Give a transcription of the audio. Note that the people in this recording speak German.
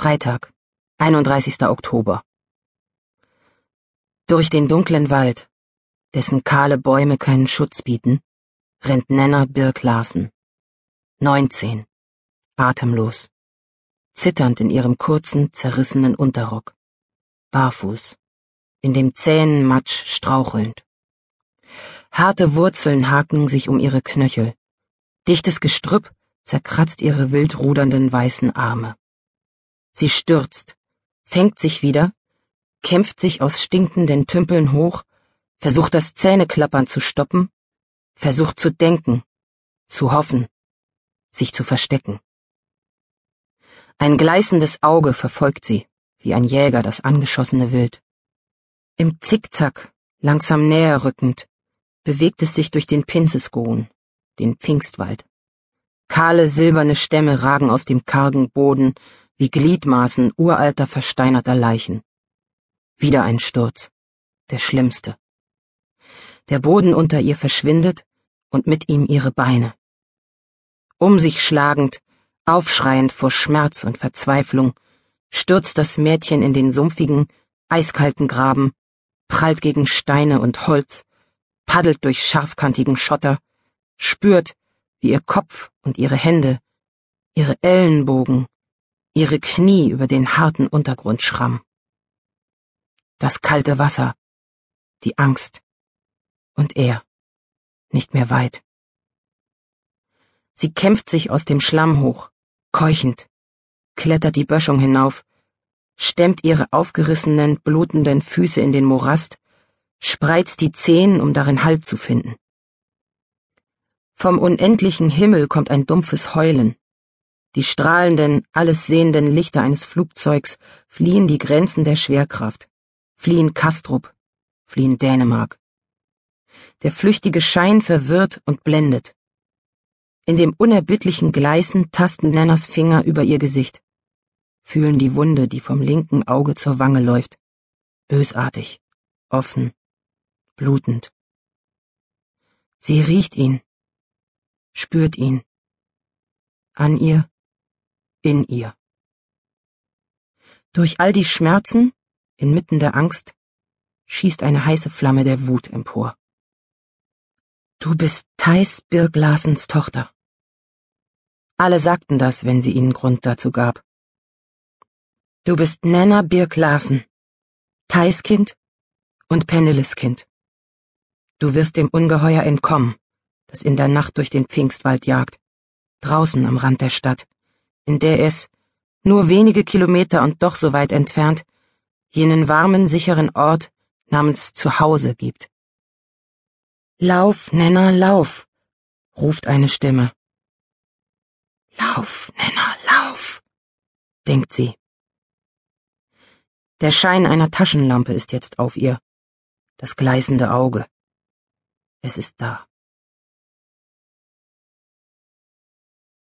Freitag, 31. Oktober. Durch den dunklen Wald, dessen kahle Bäume keinen Schutz bieten, rennt Nenner Birk Larsen. 19. Atemlos. Zitternd in ihrem kurzen, zerrissenen Unterrock. Barfuß. In dem zähen Matsch strauchelnd. Harte Wurzeln haken sich um ihre Knöchel. Dichtes Gestrüpp zerkratzt ihre wild rudernden weißen Arme. Sie stürzt, fängt sich wieder, kämpft sich aus stinkenden Tümpeln hoch, versucht das Zähneklappern zu stoppen, versucht zu denken, zu hoffen, sich zu verstecken. Ein gleißendes Auge verfolgt sie, wie ein Jäger das angeschossene Wild. Im Zickzack, langsam näher rückend, bewegt es sich durch den Pinzesgohn, den Pfingstwald. Kahle silberne Stämme ragen aus dem kargen Boden wie Gliedmaßen uralter versteinerter Leichen. Wieder ein Sturz, der schlimmste. Der Boden unter ihr verschwindet und mit ihm ihre Beine. Um sich schlagend, aufschreiend vor Schmerz und Verzweiflung, stürzt das Mädchen in den sumpfigen, eiskalten Graben, prallt gegen Steine und Holz, paddelt durch scharfkantigen Schotter, spürt, wie ihr Kopf und ihre Hände, ihre Ellenbogen, ihre Knie über den harten Untergrund schramm. Das kalte Wasser, die Angst und er, nicht mehr weit. Sie kämpft sich aus dem Schlamm hoch, keuchend, klettert die Böschung hinauf, stemmt ihre aufgerissenen, blutenden Füße in den Morast, spreizt die Zehen, um darin Halt zu finden. Vom unendlichen Himmel kommt ein dumpfes Heulen, die strahlenden, alles sehenden Lichter eines Flugzeugs fliehen die Grenzen der Schwerkraft, fliehen Kastrup, fliehen Dänemark. Der flüchtige Schein verwirrt und blendet. In dem unerbittlichen Gleißen tasten Nenners Finger über ihr Gesicht, fühlen die Wunde, die vom linken Auge zur Wange läuft, bösartig, offen, blutend. Sie riecht ihn, spürt ihn. An ihr in ihr. Durch all die Schmerzen, inmitten der Angst, schießt eine heiße Flamme der Wut empor. Du bist Thais Birg Larsens Tochter. Alle sagten das, wenn sie ihnen Grund dazu gab. Du bist Nenna Birg Larsen, Thais Kind und Penneles Kind. Du wirst dem Ungeheuer entkommen, das in der Nacht durch den Pfingstwald jagt, draußen am Rand der Stadt, in der es, nur wenige Kilometer und doch so weit entfernt, jenen warmen, sicheren Ort namens Zuhause gibt. Lauf, Nenner, lauf, ruft eine Stimme. Lauf, Nenner, lauf, denkt sie. Der Schein einer Taschenlampe ist jetzt auf ihr, das gleißende Auge. Es ist da.